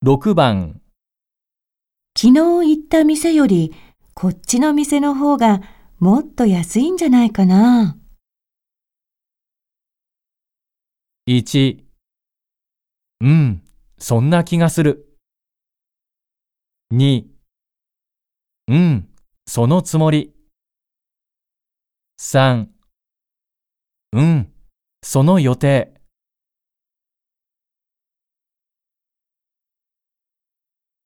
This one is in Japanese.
6番、昨日行った店よりこっちの店の方がもっと安いんじゃないかな。1、うん、そんな気がする。2、うん、そのつもり。3、うん、その予定。